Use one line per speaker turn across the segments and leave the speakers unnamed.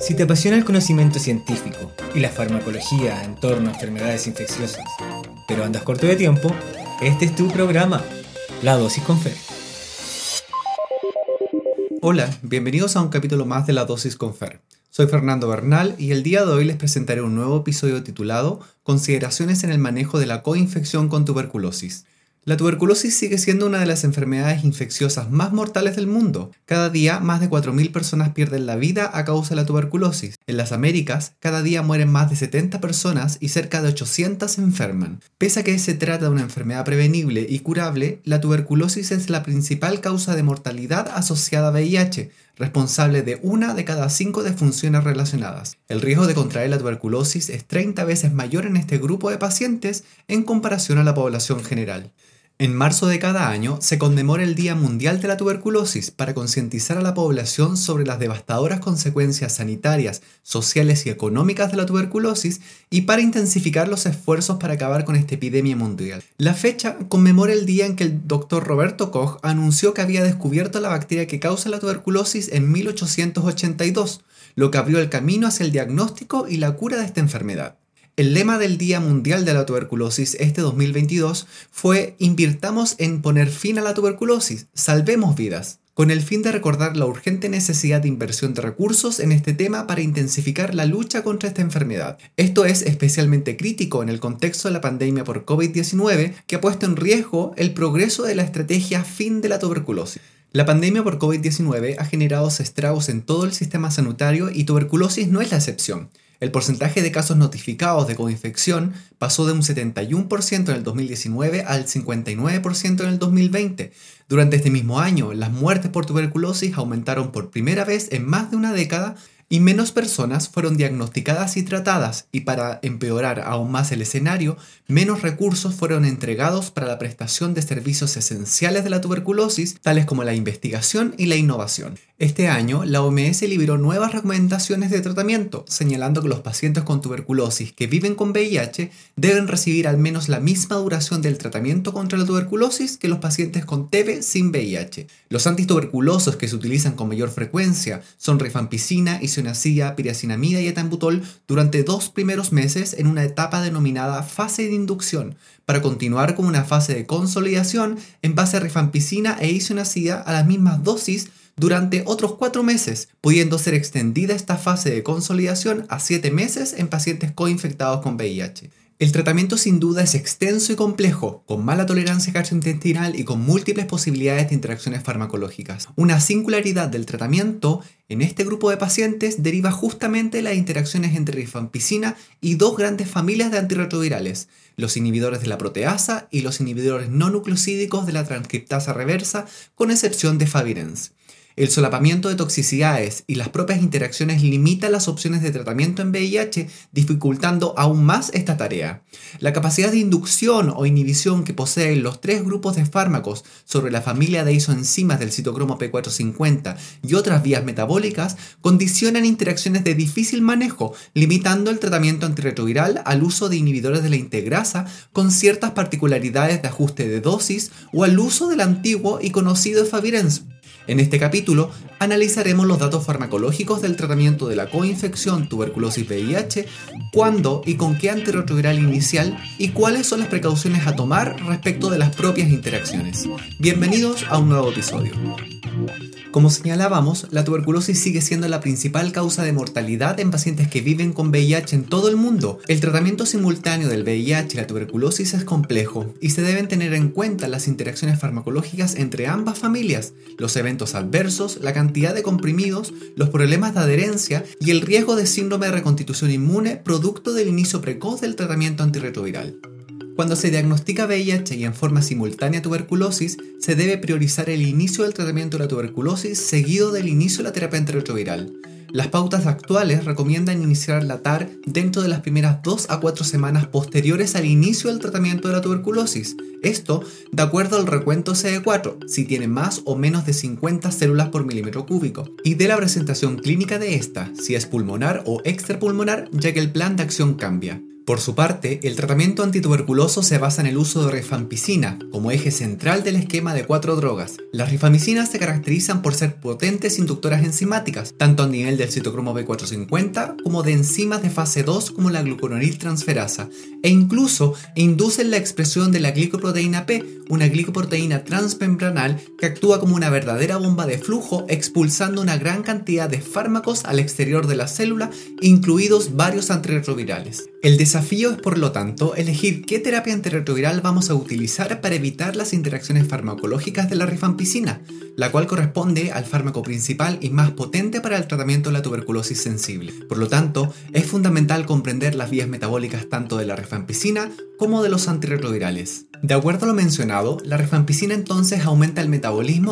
Si te apasiona el conocimiento científico y la farmacología en torno a enfermedades infecciosas, pero andas corto de tiempo, este es tu programa, La Dosis con Fer.
Hola, bienvenidos a un capítulo más de La Dosis con Fer. Soy Fernando Bernal y el día de hoy les presentaré un nuevo episodio titulado Consideraciones en el manejo de la coinfección con tuberculosis. La tuberculosis sigue siendo una de las enfermedades infecciosas más mortales del mundo. Cada día más de 4.000 personas pierden la vida a causa de la tuberculosis. En las Américas, cada día mueren más de 70 personas y cerca de 800 se enferman. Pese a que se trata de una enfermedad prevenible y curable, la tuberculosis es la principal causa de mortalidad asociada a VIH, responsable de una de cada cinco defunciones relacionadas. El riesgo de contraer la tuberculosis es 30 veces mayor en este grupo de pacientes en comparación a la población general. En marzo de cada año se conmemora el Día Mundial de la Tuberculosis para concientizar a la población sobre las devastadoras consecuencias sanitarias, sociales y económicas de la tuberculosis y para intensificar los esfuerzos para acabar con esta epidemia mundial. La fecha conmemora el día en que el doctor Roberto Koch anunció que había descubierto la bacteria que causa la tuberculosis en 1882, lo que abrió el camino hacia el diagnóstico y la cura de esta enfermedad. El lema del Día Mundial de la Tuberculosis este 2022 fue Invirtamos en poner fin a la tuberculosis, salvemos vidas, con el fin de recordar la urgente necesidad de inversión de recursos en este tema para intensificar la lucha contra esta enfermedad. Esto es especialmente crítico en el contexto de la pandemia por COVID-19 que ha puesto en riesgo el progreso de la estrategia fin de la tuberculosis. La pandemia por COVID-19 ha generado estragos en todo el sistema sanitario y tuberculosis no es la excepción. El porcentaje de casos notificados de coinfección pasó de un 71% en el 2019 al 59% en el 2020. Durante este mismo año, las muertes por tuberculosis aumentaron por primera vez en más de una década y menos personas fueron diagnosticadas y tratadas y para empeorar aún más el escenario, menos recursos fueron entregados para la prestación de servicios esenciales de la tuberculosis, tales como la investigación y la innovación. Este año, la OMS liberó nuevas recomendaciones de tratamiento, señalando que los pacientes con tuberculosis que viven con VIH deben recibir al menos la misma duración del tratamiento contra la tuberculosis que los pacientes con TB sin VIH. Los antituberculosos que se utilizan con mayor frecuencia son rifampicina, isoniazida, piracinamida y etambutol durante dos primeros meses en una etapa denominada fase de inducción, para continuar con una fase de consolidación en base a rifampicina e isoniazida a las mismas dosis durante otros cuatro meses, pudiendo ser extendida esta fase de consolidación a siete meses en pacientes coinfectados con VIH. El tratamiento sin duda es extenso y complejo, con mala tolerancia gastrointestinal y con múltiples posibilidades de interacciones farmacológicas. Una singularidad del tratamiento en este grupo de pacientes deriva justamente de las interacciones entre rifampicina y dos grandes familias de antirretrovirales, los inhibidores de la proteasa y los inhibidores no nucleosídicos de la transcriptasa reversa, con excepción de Favirens. El solapamiento de toxicidades y las propias interacciones limitan las opciones de tratamiento en VIH, dificultando aún más esta tarea. La capacidad de inducción o inhibición que poseen los tres grupos de fármacos sobre la familia de isoenzimas del citocromo P450 y otras vías metabólicas condicionan interacciones de difícil manejo, limitando el tratamiento antirretroviral al uso de inhibidores de la integrasa con ciertas particularidades de ajuste de dosis o al uso del antiguo y conocido Favirenz. En este capítulo analizaremos los datos farmacológicos del tratamiento de la coinfección tuberculosis VIH, cuándo y con qué antirretroviral inicial y cuáles son las precauciones a tomar respecto de las propias interacciones. Bienvenidos a un nuevo episodio. Como señalábamos, la tuberculosis sigue siendo la principal causa de mortalidad en pacientes que viven con VIH en todo el mundo. El tratamiento simultáneo del VIH y la tuberculosis es complejo y se deben tener en cuenta las interacciones farmacológicas entre ambas familias, los eventos adversos, la cantidad de comprimidos, los problemas de adherencia y el riesgo de síndrome de reconstitución inmune producto del inicio precoz del tratamiento antirretroviral. Cuando se diagnostica VIH y en forma simultánea tuberculosis, se debe priorizar el inicio del tratamiento de la tuberculosis seguido del inicio de la terapia antirretroviral. Las pautas actuales recomiendan iniciar la TAR dentro de las primeras 2 a 4 semanas posteriores al inicio del tratamiento de la tuberculosis. Esto de acuerdo al recuento CD4, si tiene más o menos de 50 células por milímetro cúbico, y de la presentación clínica de esta, si es pulmonar o extrapulmonar, ya que el plan de acción cambia. Por su parte, el tratamiento antituberculoso se basa en el uso de rifampicina como eje central del esquema de cuatro drogas. Las rifamicinas se caracterizan por ser potentes inductoras enzimáticas, tanto a nivel del citocromo B450 como de enzimas de fase 2 como la glucuronil transferasa, e incluso inducen la expresión de la glicoproteína P, una glicoproteína transmembranal que actúa como una verdadera bomba de flujo expulsando una gran cantidad de fármacos al exterior de la célula, incluidos varios antirretrovirales. El desafío es, por lo tanto, elegir qué terapia antirretroviral vamos a utilizar para evitar las interacciones farmacológicas de la rifampicina, la cual corresponde al fármaco principal y más potente para el tratamiento de la tuberculosis sensible. Por lo tanto, es fundamental comprender las vías metabólicas tanto de la rifampicina como de los antirretrovirales. De acuerdo a lo mencionado, la rifampicina entonces aumenta el metabolismo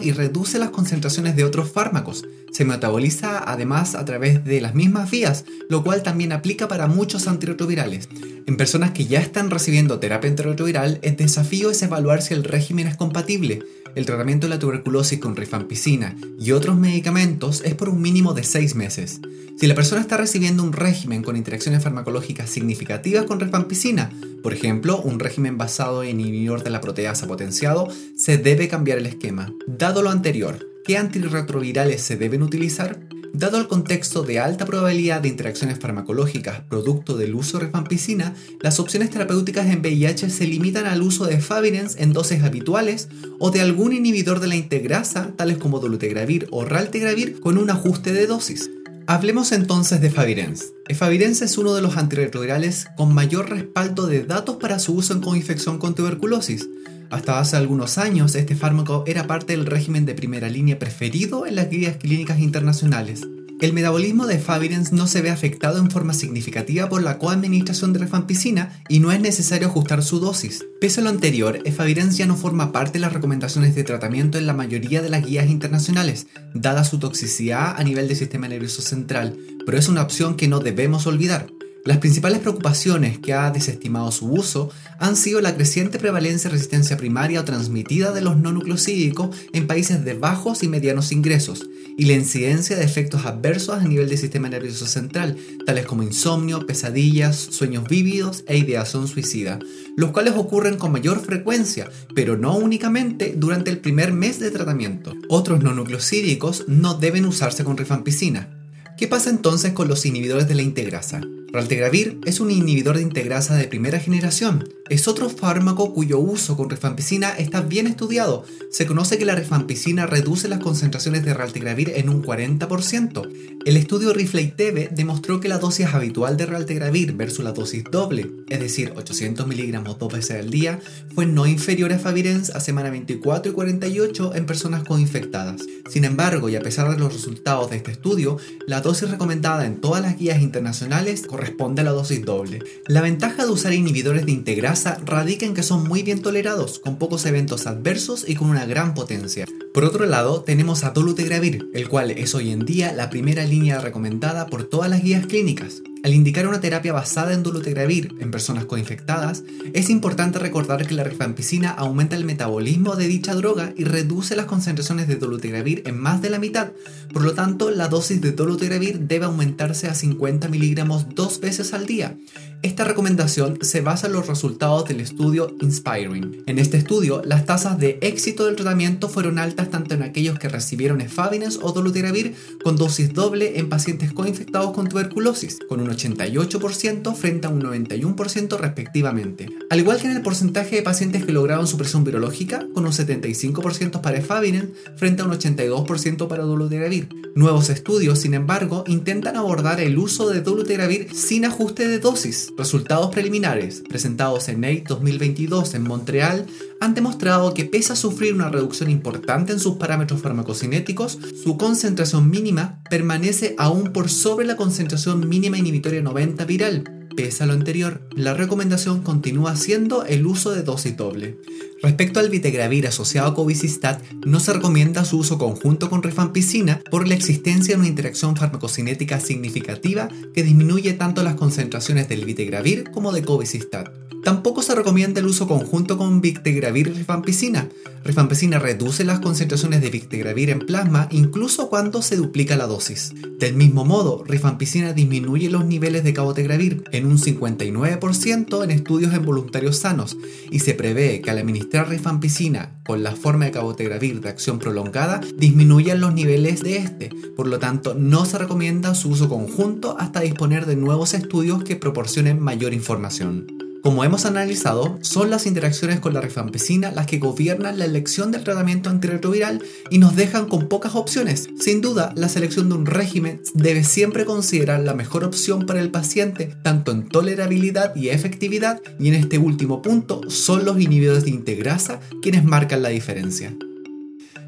y reduce las concentraciones de otros fármacos. Se metaboliza además a través de las mismas vías, lo cual también aplica para muchos antirretrovirales. En personas que ya están recibiendo terapia antirretroviral, el desafío es evaluar si el régimen es compatible. El tratamiento de la tuberculosis con rifampicina y otros medicamentos es por un mínimo de 6 meses. Si la persona está recibiendo un régimen con interacciones farmacológicas significativas con rifampicina, por ejemplo, un régimen basado en inhibidor de la proteasa potenciado, se debe cambiar el esquema. Dado lo anterior, ¿qué antirretrovirales se deben utilizar? Dado el contexto de alta probabilidad de interacciones farmacológicas producto del uso de rifampicina, las opciones terapéuticas en VIH se limitan al uso de Favirenz en dosis habituales o de algún inhibidor de la integrasa, tales como dolutegravir o raltegravir, con un ajuste de dosis. Hablemos entonces de Favirenz. Favirenz es uno de los antirretrovirales con mayor respaldo de datos para su uso en coinfección con tuberculosis. Hasta hace algunos años, este fármaco era parte del régimen de primera línea preferido en las guías clínicas internacionales. El metabolismo de Favirenz no se ve afectado en forma significativa por la coadministración de rifampicina y no es necesario ajustar su dosis. Pese a lo anterior, Favirenz ya no forma parte de las recomendaciones de tratamiento en la mayoría de las guías internacionales, dada su toxicidad a nivel del sistema nervioso central, pero es una opción que no debemos olvidar. Las principales preocupaciones que ha desestimado su uso han sido la creciente prevalencia de resistencia primaria o transmitida de los no nucleosídicos en países de bajos y medianos ingresos y la incidencia de efectos adversos a nivel del sistema nervioso central, tales como insomnio, pesadillas, sueños vívidos e ideación suicida, los cuales ocurren con mayor frecuencia, pero no únicamente durante el primer mes de tratamiento. Otros no nucleosídicos no deben usarse con rifampicina. ¿Qué pasa entonces con los inhibidores de la integrasa? Raltegravir es un inhibidor de integrasa de primera generación. Es otro fármaco cuyo uso con rifampicina está bien estudiado. Se conoce que la rifampicina reduce las concentraciones de raltegravir en un 40%. El estudio Rifley-TV demostró que la dosis habitual de raltegravir versus la dosis doble, es decir, 800 miligramos dos veces al día, fue no inferior a Favirenz a semana 24 y 48 en personas co-infectadas. Sin embargo, y a pesar de los resultados de este estudio, la dosis recomendada en todas las guías internacionales corresponde a la dosis doble. La ventaja de usar inhibidores de integrasa radica en que son muy bien tolerados, con pocos eventos adversos y con una gran potencia. Por otro lado, tenemos a dolutegravir, el cual es hoy en día la primera línea recomendada por todas las guías clínicas. Al indicar una terapia basada en dolutegravir en personas coinfectadas, es importante recordar que la rifampicina aumenta el metabolismo de dicha droga y reduce las concentraciones de dolutegravir en más de la mitad. Por lo tanto, la dosis de dolutegravir debe aumentarse a 50 miligramos dos veces al día. Esta recomendación se basa en los resultados del estudio Inspiring. En este estudio, las tasas de éxito del tratamiento fueron altas tanto en aquellos que recibieron efabines o dolutegravir con dosis doble en pacientes coinfectados con tuberculosis, con un 88% frente a un 91% respectivamente. Al igual que en el porcentaje de pacientes que lograron supresión virológica, con un 75% para efabinen frente a un 82% para dolutegravir. Nuevos estudios, sin embargo, intentan abordar el uso de dolutegravir sin ajuste de dosis Resultados preliminares presentados en NATE 2022 en Montreal han demostrado que pese a sufrir una reducción importante en sus parámetros farmacocinéticos, su concentración mínima permanece aún por sobre la concentración mínima inhibitoria 90 viral, Pese a lo anterior, la recomendación continúa siendo el uso de dosis doble. Respecto al vitegravir asociado a covicistat, no se recomienda su uso conjunto con rifampicina por la existencia de una interacción farmacocinética significativa que disminuye tanto las concentraciones del vitegravir como de covicistat. Tampoco se recomienda el uso conjunto con Victegravir y rifampicina. Rifampicina reduce las concentraciones de Victegravir en plasma incluso cuando se duplica la dosis. Del mismo modo, rifampicina disminuye los niveles de cabotegravir en un 59% en estudios en voluntarios sanos y se prevé que al administrar rifampicina con la forma de cabotegravir de acción prolongada disminuyan los niveles de este. Por lo tanto, no se recomienda su uso conjunto hasta disponer de nuevos estudios que proporcionen mayor información. Como hemos analizado, son las interacciones con la rifampicina las que gobiernan la elección del tratamiento antirretroviral y nos dejan con pocas opciones. Sin duda, la selección de un régimen debe siempre considerar la mejor opción para el paciente, tanto en tolerabilidad y efectividad, y en este último punto son los inhibidores de integrasa quienes marcan la diferencia.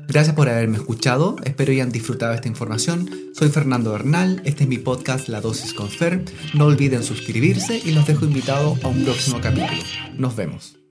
Gracias por haberme escuchado, espero hayan disfrutado esta información. Soy Fernando Bernal, este es mi podcast La Dosis con Fer. No olviden suscribirse y los dejo invitados a un próximo capítulo. Nos vemos.